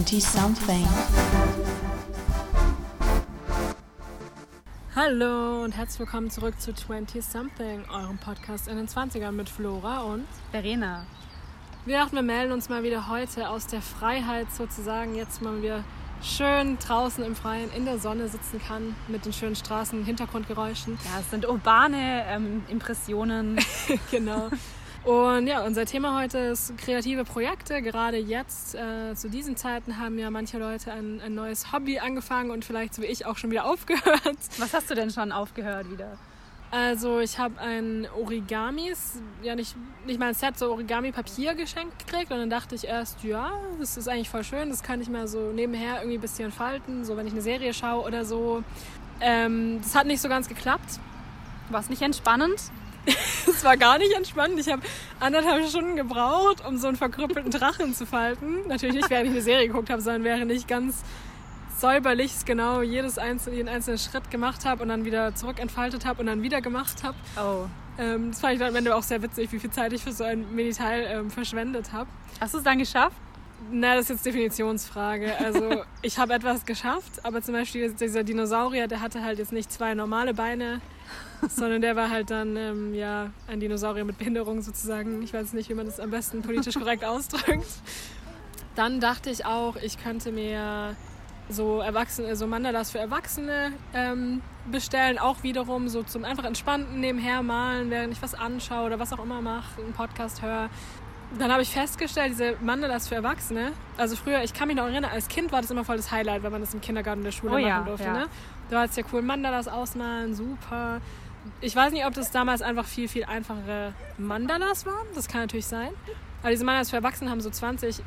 20 something. Hallo und herzlich willkommen zurück zu 20 Something, eurem Podcast in den 20ern mit Flora und Verena. wir dachten, wir melden uns mal wieder heute aus der Freiheit sozusagen, jetzt mal wieder schön draußen im Freien in der Sonne sitzen kann mit den schönen Straßen, Hintergrundgeräuschen. Ja, es sind urbane ähm, Impressionen. genau. Und ja, unser Thema heute ist kreative Projekte. Gerade jetzt, äh, zu diesen Zeiten, haben ja manche Leute ein, ein neues Hobby angefangen und vielleicht so wie ich auch schon wieder aufgehört. Was hast du denn schon aufgehört wieder? Also ich habe ein Origamis, ja nicht, nicht mal ein Set, so Origami-Papier geschenkt gekriegt und dann dachte ich erst, ja, das ist eigentlich voll schön, das kann ich mal so nebenher irgendwie ein bisschen falten, so wenn ich eine Serie schaue oder so. Ähm, das hat nicht so ganz geklappt. War es nicht entspannend? Es war gar nicht entspannt. Ich habe anderthalb Stunden gebraucht, um so einen verkrüppelten Drachen zu falten. Natürlich nicht, während ich eine Serie geguckt habe, sondern während ich ganz säuberlich genau jedes einzelne, jeden einzelnen Schritt gemacht habe und dann wieder zurückentfaltet habe und dann wieder gemacht habe. Oh. Ähm, das fand ich dann am Ende auch sehr witzig, wie viel Zeit ich für so ein Miniteil ähm, verschwendet habe. Hast du es dann geschafft? Na, das ist jetzt Definitionsfrage. Also ich habe etwas geschafft, aber zum Beispiel dieser Dinosaurier, der hatte halt jetzt nicht zwei normale Beine, sondern der war halt dann ähm, ja ein Dinosaurier mit Behinderung sozusagen. Ich weiß nicht, wie man das am besten politisch korrekt ausdrückt. Dann dachte ich auch, ich könnte mir so Erwachsene, so Mandalas für Erwachsene ähm, bestellen, auch wiederum so zum einfach entspannten nebenher malen, während ich was anschaue oder was auch immer mache, einen Podcast höre. Dann habe ich festgestellt, diese Mandalas für Erwachsene, also früher, ich kann mich noch erinnern, als Kind war das immer voll das Highlight, wenn man das im Kindergarten der Schule Oh machen ja, durfte. ja. Ne? Da war es ja cool, Mandalas ausmalen, super. Ich weiß nicht, ob das damals einfach viel, viel einfachere Mandalas waren. Das kann natürlich sein. Aber diese Mandalas für Erwachsene haben so 20.000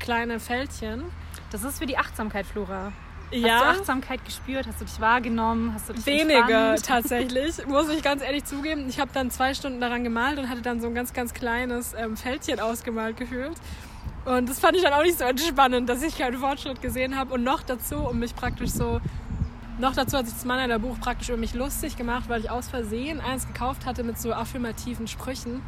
kleine Fältchen. Das ist für die Achtsamkeit, Flora. Ja. Hast du Achtsamkeit gespürt? Hast du dich wahrgenommen? Hast du dich Weniger tatsächlich, muss ich ganz ehrlich zugeben. Ich habe dann zwei Stunden daran gemalt und hatte dann so ein ganz, ganz kleines ähm, Fältchen ausgemalt gefühlt. Und das fand ich dann auch nicht so entspannend, dass ich keinen Fortschritt gesehen habe. Und noch dazu, um mich praktisch so, noch dazu hat sich das Mann Buch praktisch über mich lustig gemacht, weil ich aus Versehen eins gekauft hatte mit so affirmativen Sprüchen.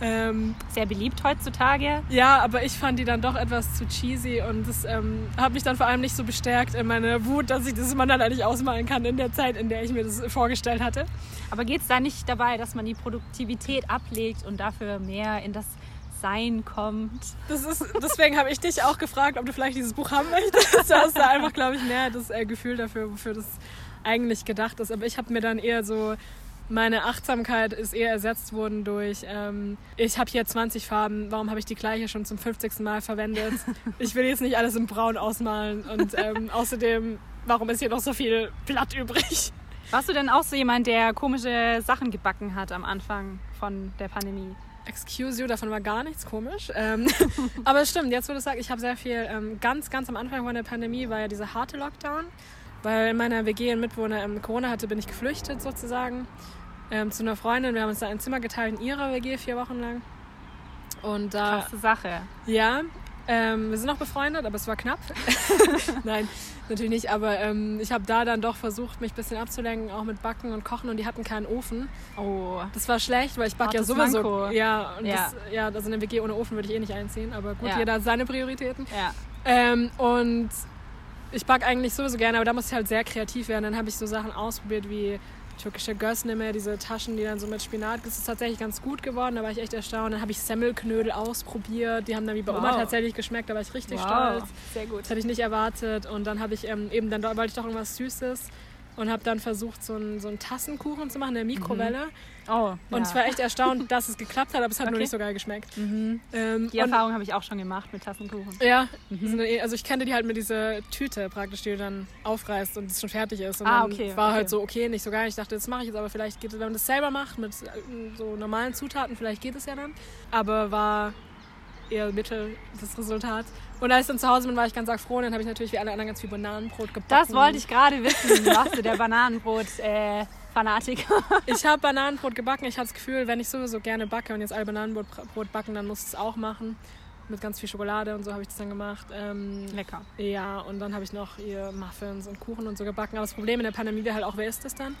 Ähm, Sehr beliebt heutzutage. ja, aber ich fand die dann doch etwas zu cheesy und das ähm, hat mich dann vor allem nicht so bestärkt in meiner Wut, dass ich das Mandala nicht ausmalen kann in der Zeit, in der ich mir das vorgestellt hatte. Aber geht es da nicht dabei, dass man die Produktivität ablegt und dafür mehr in das Sein kommt? Das ist, deswegen habe ich dich auch gefragt, ob du vielleicht dieses Buch haben möchtest. Du hast da einfach, glaube ich, mehr das äh, Gefühl dafür, wofür das eigentlich gedacht ist. Aber ich habe mir dann eher so, meine Achtsamkeit ist eher ersetzt worden durch, ähm, ich habe hier 20 Farben, warum habe ich die gleiche schon zum 50. Mal verwendet? Ich will jetzt nicht alles in Braun ausmalen und ähm, außerdem, warum ist hier noch so viel Blatt übrig? Warst du denn auch so jemand, der komische Sachen gebacken hat am Anfang von der Pandemie? Excuse you, davon war gar nichts komisch. Ähm, aber es stimmt, jetzt wo du sagst, ich habe sehr viel, ähm, ganz, ganz am Anfang von der Pandemie war ja dieser harte Lockdown, weil in meiner WG ein Mitbewohner ähm, Corona hatte, bin ich geflüchtet sozusagen ähm, zu einer Freundin. Wir haben uns da ein Zimmer geteilt in ihrer WG vier Wochen lang. Und da, Krasse Sache. ja, ähm, wir sind noch befreundet, aber es war knapp. Nein, natürlich nicht. Aber ähm, ich habe da dann doch versucht, mich ein bisschen abzulenken, auch mit Backen und Kochen. Und die hatten keinen Ofen. Oh. Das war schlecht, weil ich backe ja Hartes sowieso. Manko. Ja, und Ja. Das, ja, also eine WG ohne Ofen würde ich eh nicht einziehen. Aber gut, Ja. jeder hat seine Prioritäten. Ja. Ähm, und ich backe eigentlich sowieso gerne, aber da muss ich halt sehr kreativ werden. Dann habe ich so Sachen ausprobiert wie türkische Gösneme, diese Taschen, die dann so mit Spinat. Das ist tatsächlich ganz gut geworden, da war ich echt erstaunt. Dann habe ich Semmelknödel ausprobiert, die haben dann wie bei Oma Wow. tatsächlich geschmeckt, da war ich richtig Wow. stolz. Sehr gut. Das hätte ich nicht erwartet. Und dann habe ich ähm, eben, dann wollte ich doch irgendwas Süßes und habe dann versucht, so einen, so einen Tassenkuchen zu machen in der Mikrowelle. Oh. Und ich war echt erstaunt, dass es geklappt hat, aber es hat nur Okay. nicht so geil geschmeckt. Mhm. Ähm, Die Erfahrung habe ich auch schon gemacht mit Tassenkuchen. ja, Mhm. eh- also ich kannte die halt mit dieser Tüte praktisch, die du dann aufreißt und es schon fertig ist. Und Ah, dann okay, war okay. halt so, okay, nicht so geil. Ich dachte, das mache ich jetzt, aber vielleicht geht es, wenn man das selber macht mit äh, so normalen Zutaten, vielleicht geht es ja dann. Aber war eher mittel das Resultat. Und als ich dann zu Hause bin, war ich ganz arg froh. Und dann habe ich natürlich wie alle anderen ganz viel Bananenbrot gebacken. Das wollte ich gerade wissen. Warst du der Bananenbrot-Fanatiker? Ich habe Bananenbrot gebacken. Ich habe das Gefühl, wenn ich sowieso gerne backe und jetzt alle Bananenbrot Brot backen, dann muss ich es auch machen. Mit ganz viel Schokolade und so habe ich das dann gemacht. Ähm, Lecker. Ja, und dann habe ich noch ihr Muffins und Kuchen und so gebacken. Aber das Problem in der Pandemie wäre halt auch, wer isst das dann?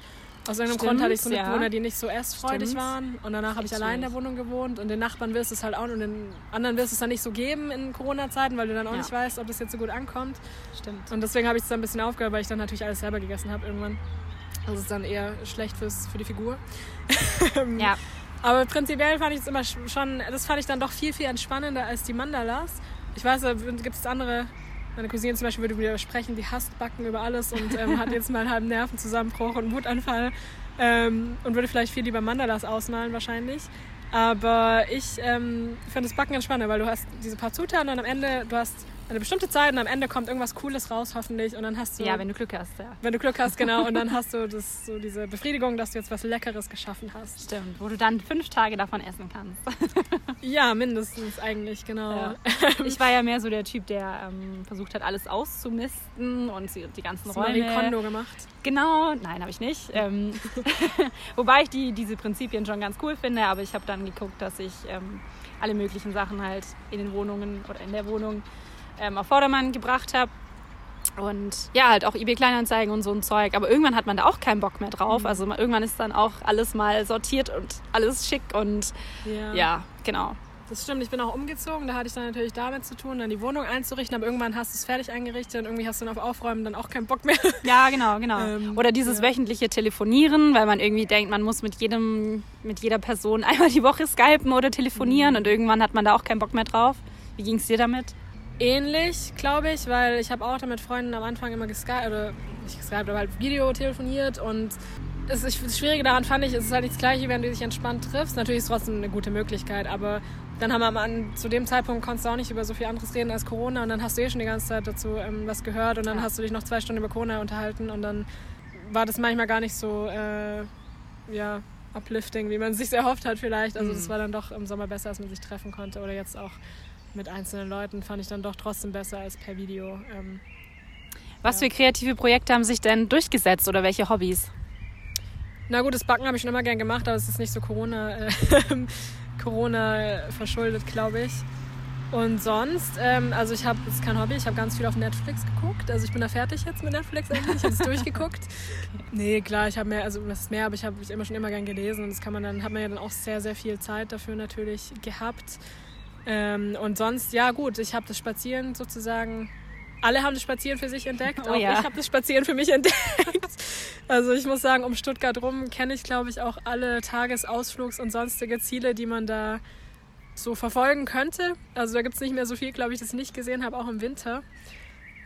Aus irgendeinem Stimmt, Grund hatte ich so ja. Mitbewohner, die nicht so essfreudig Stimmt. waren. Und danach habe ich allein in der. Wohnung gewohnt. Und den Nachbarn wirst du es halt auch und den anderen wirst du es dann nicht so geben in Corona-Zeiten, weil du dann auch Ja. nicht weißt, ob das jetzt so gut ankommt. Stimmt. Und deswegen habe ich es dann ein bisschen aufgehört, weil ich dann natürlich alles selber gegessen habe irgendwann. Das ist dann eher schlecht fürs, für die Figur. Ja, Aber prinzipiell fand ich es immer sch- schon, das fand ich dann doch viel, viel entspannender als die Mandalas. Ich weiß, da gibt es andere, meine Cousine zum Beispiel würde mir widersprechen, die hasst Backen über alles und ähm, hat jetzt mal einen halben Nervenzusammenbruch und einen Wutanfall ähm, und würde vielleicht viel lieber Mandalas ausmalen wahrscheinlich. Aber ich ähm, finde das Backen entspannender, weil du hast diese paar Zutaten und am Ende, du hast eine bestimmte Zeit und am Ende kommt irgendwas Cooles raus hoffentlich und dann hast du... ja, wenn du Glück hast, ja. wenn du Glück hast, genau. Und dann hast du das, so diese Befriedigung, dass du jetzt was Leckeres geschaffen hast. Stimmt, wo du dann fünf Tage davon essen kannst. Ja, mindestens eigentlich, genau. Ja. Ich war ja mehr so der Typ, der ähm, versucht hat, alles auszumisten und die ganzen Hast du Marie Räume. Kondo gemacht. Genau, nein, habe ich nicht. Ähm, wobei ich die, diese Prinzipien schon ganz cool finde, aber ich habe dann geguckt, dass ich ähm, alle möglichen Sachen halt in den Wohnungen oder in der Wohnung ähm, auf Vordermann gebracht habe. Und ja, halt auch eBay Kleinanzeigen und so ein Zeug. Aber irgendwann hat man da auch keinen Bock mehr drauf. Also ma- irgendwann ist dann auch alles mal sortiert und alles schick und Ja. ja, genau. Das stimmt, ich bin auch umgezogen. Da hatte ich dann natürlich damit zu tun, dann die Wohnung einzurichten. Aber irgendwann hast du es fertig eingerichtet und irgendwie hast du dann auf Aufräumen dann auch keinen Bock mehr. Ja, genau, genau. Ähm, Oder dieses ja. wöchentliche Telefonieren, weil man irgendwie denkt, man muss mit jedem, mit jeder Person einmal die Woche skypen oder telefonieren Mhm. und irgendwann hat man da auch keinen Bock mehr drauf. Wie ging es dir damit? Ähnlich, glaube ich, weil ich habe auch dann mit Freunden am Anfang immer geskypt, oder nicht geskypt, aber halt Video telefoniert und es ist, das Schwierige daran fand ich, es ist halt nicht das Gleiche, wenn du dich entspannt triffst. Natürlich ist es trotzdem eine gute Möglichkeit, aber dann haben wir am An- zu dem Zeitpunkt konntest du auch nicht über so viel anderes reden als Corona und dann hast du eh schon die ganze Zeit dazu ähm, was gehört und dann Ja. hast du dich noch zwei Stunden über Corona unterhalten und dann war das manchmal gar nicht so, äh, ja, uplifting, wie man es sich erhofft hat vielleicht. Also Mhm. das war dann doch im Sommer besser, als man sich treffen konnte oder jetzt auch mit einzelnen Leuten fand ich dann doch trotzdem besser als per Video. Ähm, Was Ja. für kreative Projekte haben sich denn durchgesetzt oder welche Hobbys? na gut, das Backen habe ich schon immer gern gemacht, aber es ist nicht so Corona, äh, Corona verschuldet, glaube ich. Und sonst, ähm, also ich habe, das ist kein Hobby, ich habe ganz viel auf Netflix geguckt. Also ich bin da fertig jetzt mit Netflix eigentlich, ich habe es durchgeguckt. Nee, klar, ich habe mehr, also was ist mehr, aber ich habe immer schon immer gern gelesen und das kann man dann, hat man ja dann auch sehr, sehr viel Zeit dafür natürlich gehabt. Ähm, und sonst, ja gut, ich habe das Spazieren sozusagen, alle haben das Spazieren für sich entdeckt, Oh auch ja. ich habe das Spazieren für mich entdeckt. Also ich muss sagen, um Stuttgart rum kenne ich, glaube ich, auch alle Tagesausflugs- und sonstige Ziele, die man da so verfolgen könnte. Also da gibt es nicht mehr so viel, glaube ich, das ich nicht gesehen habe, auch im Winter.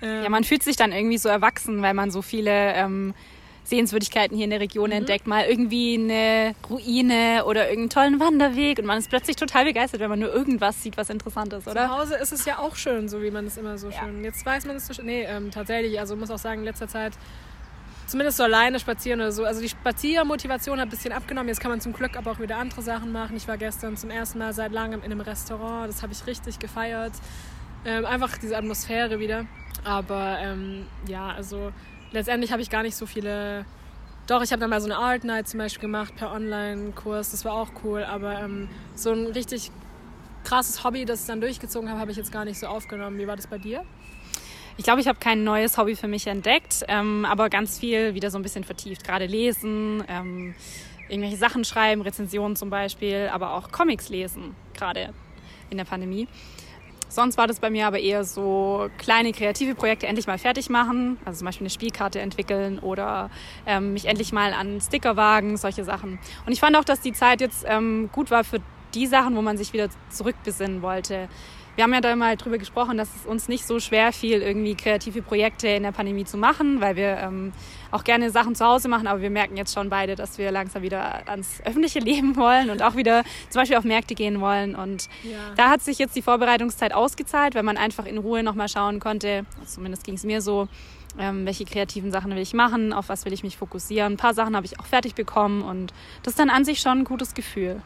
Ähm, Ja, man fühlt sich dann irgendwie so erwachsen, weil man so viele ähm, Sehenswürdigkeiten hier in der Region Mhm. entdeckt. Mal irgendwie eine Ruine oder irgendeinen tollen Wanderweg und man ist plötzlich total begeistert, wenn man nur irgendwas sieht, was interessant ist, Zu oder? Hause ist es ja auch schön, so wie man es immer so Ja. schön. Jetzt weiß man es so schön. Nee, ähm, tatsächlich, also muss auch sagen, in letzter Zeit zumindest so alleine spazieren oder so. Also die Spaziermotivation hat ein bisschen abgenommen. Jetzt kann man zum Glück aber auch wieder andere Sachen machen. Ich war gestern zum ersten Mal seit langem in einem Restaurant. Das habe ich richtig gefeiert. Ähm, einfach diese Atmosphäre wieder. Aber ähm, ja, also letztendlich habe ich gar nicht so viele. Doch, ich habe dann mal so eine Art Night zum Beispiel gemacht per Online-Kurs. Das war auch cool. Aber ähm, so ein richtig krasses Hobby, das ich dann durchgezogen habe, habe ich jetzt gar nicht so aufgenommen. Wie war das bei dir? Ich glaube, ich habe kein neues Hobby für mich entdeckt, ähm, aber ganz viel wieder so ein bisschen vertieft. Gerade lesen, ähm, irgendwelche Sachen schreiben, Rezensionen zum Beispiel, aber auch Comics lesen, gerade in der Pandemie. Sonst war das bei mir aber eher so kleine kreative Projekte endlich mal fertig machen, also zum Beispiel eine Spielkarte entwickeln oder ähm, mich endlich mal an Sticker wagen, solche Sachen. Und ich fand auch, dass die Zeit jetzt ähm, gut war für die Sachen, wo man sich wieder zurückbesinnen wollte. Wir haben ja da mal drüber gesprochen, dass es uns nicht so schwer fiel, irgendwie kreative Projekte in der Pandemie zu machen, weil wir ähm, auch gerne Sachen zu Hause machen, aber wir merken jetzt schon beide, dass wir langsam wieder ans öffentliche Leben wollen und auch wieder zum Beispiel auf Märkte gehen wollen. Und Ja. da hat sich jetzt die Vorbereitungszeit ausgezahlt, weil man einfach in Ruhe nochmal schauen konnte, zumindest ging es mir so, ähm, welche kreativen Sachen will ich machen, auf was will ich mich fokussieren. Ein paar Sachen habe ich auch fertig bekommen und das ist dann an sich schon ein gutes Gefühl.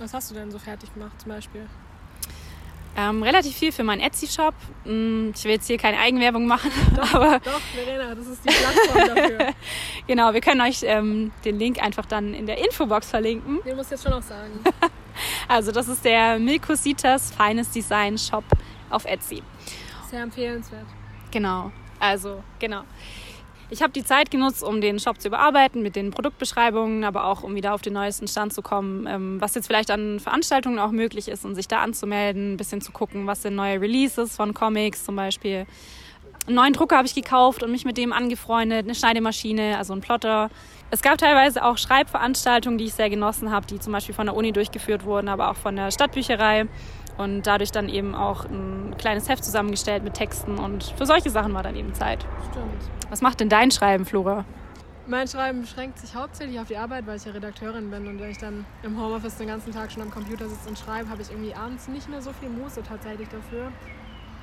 Was hast du denn so fertig gemacht zum Beispiel? Ähm, relativ viel für meinen Etsy-Shop. Mm, Ich will jetzt hier keine Eigenwerbung machen, aber Doch, Verena, das ist die Plattform dafür. genau, wir können euch ähm, den Link einfach dann in der Infobox verlinken. Den musst du jetzt schon noch sagen. Also das ist der Milkositas Feines Design Shop auf Etsy. Sehr empfehlenswert. Genau, also genau. Ich habe die Zeit genutzt, um den Shop zu überarbeiten mit den Produktbeschreibungen, aber auch um wieder auf den neuesten Stand zu kommen, ähm, was jetzt vielleicht an Veranstaltungen auch möglich ist und sich da anzumelden, ein bisschen zu gucken, was sind neue Releases von Comics zum Beispiel. Einen neuen Drucker habe ich gekauft und mich mit dem angefreundet, eine Schneidemaschine, also ein Plotter. Es gab teilweise auch Schreibveranstaltungen, die ich sehr genossen habe, die zum Beispiel von der Uni durchgeführt wurden, aber auch von der Stadtbücherei und dadurch dann eben auch ein kleines Heft zusammengestellt mit Texten und für solche Sachen war dann eben Zeit. Stimmt. Was macht denn dein Schreiben, Flora? Mein Schreiben beschränkt sich hauptsächlich auf die Arbeit, weil ich ja Redakteurin bin und wenn ich dann im Homeoffice den ganzen Tag schon am Computer sitze und schreibe, habe ich irgendwie abends nicht mehr so viel Muße tatsächlich dafür.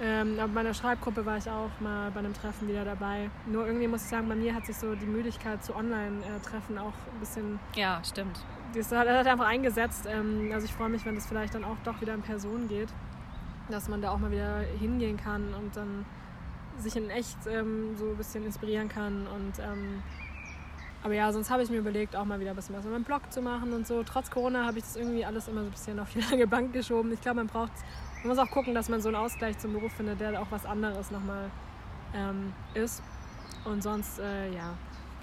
Ähm, aber bei einer Schreibgruppe war ich auch mal bei einem Treffen wieder dabei. Nur irgendwie muss ich sagen, bei mir hat sich so die Müdigkeit zu Online-Treffen auch ein bisschen. Ja, stimmt. Das hat, hat einfach eingesetzt. Ähm, also ich freue mich, wenn das vielleicht dann auch doch wieder in Person geht. Dass man da auch mal wieder hingehen kann und dann sich in echt ähm, so ein bisschen inspirieren kann. Und, ähm, aber ja, sonst habe ich mir überlegt, auch mal wieder ein bisschen was mit meinem Blog zu machen und so. Trotz Corona habe ich das irgendwie alles immer so ein bisschen auf die lange Bank geschoben. Ich glaube, man braucht man muss auch gucken, dass man so einen Ausgleich zum Beruf findet, der auch was anderes nochmal ähm, ist. Und sonst, äh, ja.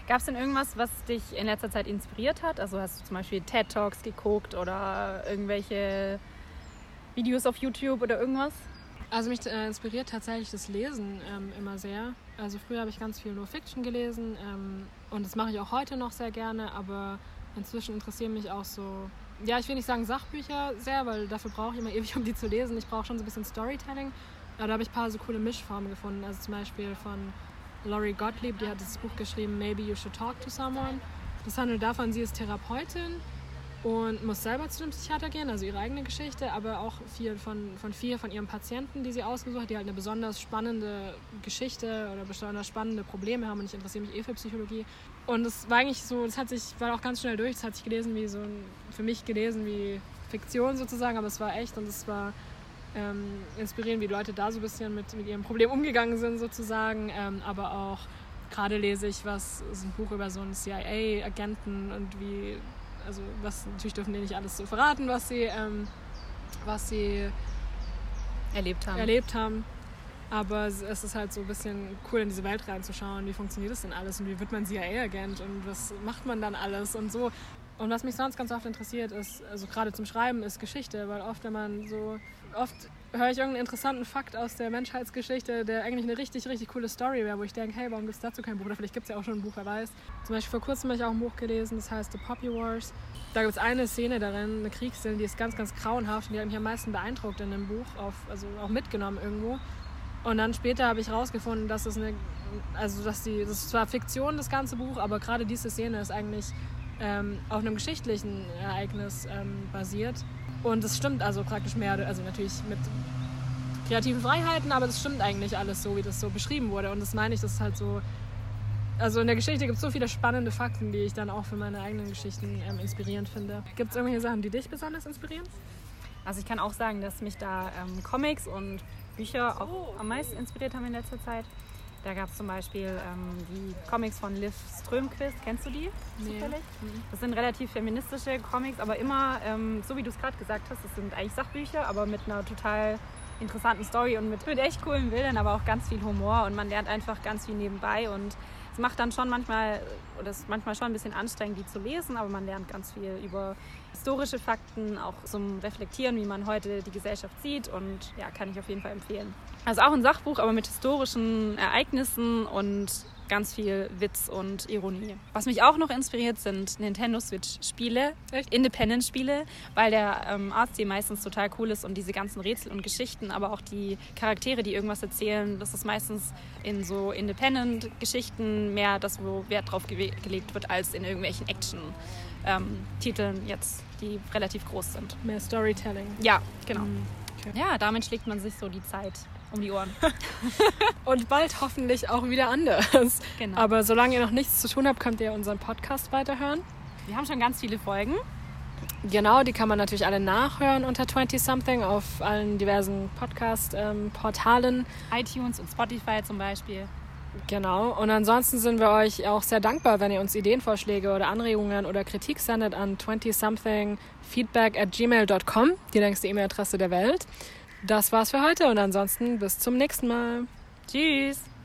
Gab es denn irgendwas, was dich in letzter Zeit inspiriert hat? Also hast du zum Beispiel TED Talks geguckt oder irgendwelche Videos auf YouTube oder irgendwas? Also mich äh, inspiriert tatsächlich das Lesen ähm, immer sehr. Also früher habe ich ganz viel nur Fiction gelesen ähm, und das mache ich auch heute noch sehr gerne, aber inzwischen interessieren mich auch so ja, ich will nicht sagen Sachbücher sehr, weil dafür brauche ich immer ewig, um die zu lesen. Ich brauche schon so ein bisschen Storytelling. Aber da habe ich ein paar so coole Mischformen gefunden. Also zum Beispiel von Laurie Gottlieb, die hat das Buch geschrieben, Maybe You Should Talk to Someone. Das handelt davon, sie ist Therapeutin und muss selber zu dem Psychiater gehen, also ihre eigene Geschichte, aber auch viel von, von vier von ihren Patienten, die sie ausgesucht hat, die halt eine besonders spannende Geschichte oder besonders spannende Probleme haben und ich interessiere mich eh für Psychologie. Und es war eigentlich so, das hat sich, war auch ganz schnell durch, das hat sich gelesen wie so ein, für mich gelesen wie Fiktion sozusagen, aber es war echt und es war ähm, inspirierend, wie Leute da so ein bisschen mit, mit ihrem Problem umgegangen sind sozusagen, ähm, aber auch gerade lese ich was, ist ein Buch über so einen CIA-Agenten und wie also was natürlich dürfen die nicht alles so verraten, was sie, ähm, was sie erlebt haben. erlebt haben. Aber es ist halt so ein bisschen cool, in diese Welt reinzuschauen. Wie funktioniert das denn alles und wie wird man CIA-Agent und was macht man dann alles und so. Und was mich sonst ganz oft interessiert ist, also gerade zum Schreiben, ist Geschichte, weil oft, wenn man so, oft höre ich irgendeinen interessanten Fakt aus der Menschheitsgeschichte, der eigentlich eine richtig, richtig coole Story wäre, wo ich denke, hey, warum gibt es dazu kein Buch? Oder vielleicht gibt es ja auch schon ein Buch, wer weiß. Zum Beispiel vor kurzem habe ich auch ein Buch gelesen, das heißt The Poppy Wars. Da gibt es eine Szene darin, eine Kriegsszene, die ist ganz, ganz grauenhaft und die hat mich am meisten beeindruckt in dem Buch, auf, also auch mitgenommen irgendwo. Und dann später habe ich herausgefunden, dass es eine, also dass die, das ist zwar Fiktion, das ganze Buch, aber gerade diese Szene ist eigentlich ähm, auf einem geschichtlichen Ereignis ähm, basiert. Und es stimmt also praktisch mehr, also natürlich mit kreativen Freiheiten, aber es stimmt eigentlich alles so, wie das so beschrieben wurde. Und das meine ich, das ist halt so. Also in der Geschichte gibt es so viele spannende Fakten, die ich dann auch für meine eigenen Geschichten ähm, inspirierend finde. Gibt es irgendwelche Sachen, die dich besonders inspirieren? Also ich kann auch sagen, dass mich da ähm, Comics und Bücher auch am meisten inspiriert haben in letzter Zeit. Da gab es zum Beispiel ähm, die Comics von Liv Strömquist. Kennst du die Nee. zufällig? Das sind relativ feministische Comics, aber immer, ähm, so wie du es gerade gesagt hast, das sind eigentlich Sachbücher, aber mit einer total interessanten Story und mit, mit echt coolen Bildern, aber auch ganz viel Humor und man lernt einfach ganz viel nebenbei und es macht dann schon manchmal, oder ist manchmal schon ein bisschen anstrengend, die zu lesen, aber man lernt ganz viel über historische Fakten, auch zum Reflektieren, wie man heute die Gesellschaft sieht und ja, kann ich auf jeden Fall empfehlen. Also auch ein Sachbuch, aber mit historischen Ereignissen und ganz viel Witz und Ironie. Was mich auch noch inspiriert, sind Nintendo Switch-Spiele? Independent-Spiele, weil der ähm, Artstil meistens total cool ist und diese ganzen Rätsel und Geschichten, aber auch die Charaktere, die irgendwas erzählen, das ist meistens in so Independent-Geschichten mehr das, wo Wert drauf gewe- gelegt wird, als in irgendwelchen Action-Titeln jetzt, die relativ groß sind. Mehr Storytelling. Ja, genau. Okay. Ja, damit schlägt man sich so die Zeit um die Ohren. Und bald hoffentlich auch wieder anders. Genau. Aber solange ihr noch nichts zu tun habt, könnt ihr unseren Podcast weiterhören. Wir haben schon ganz viele Folgen. Genau, die kann man natürlich alle nachhören unter 20 Something auf allen diversen Podcast-Portalen. iTunes und Spotify zum Beispiel. Genau. Und ansonsten sind wir euch auch sehr dankbar, wenn ihr uns Ideenvorschläge oder Anregungen oder Kritik sendet an 20somethingfeedback at gmail.com, die längste E-Mail-Adresse der Welt. Das war's für heute und ansonsten bis zum nächsten Mal. Tschüss!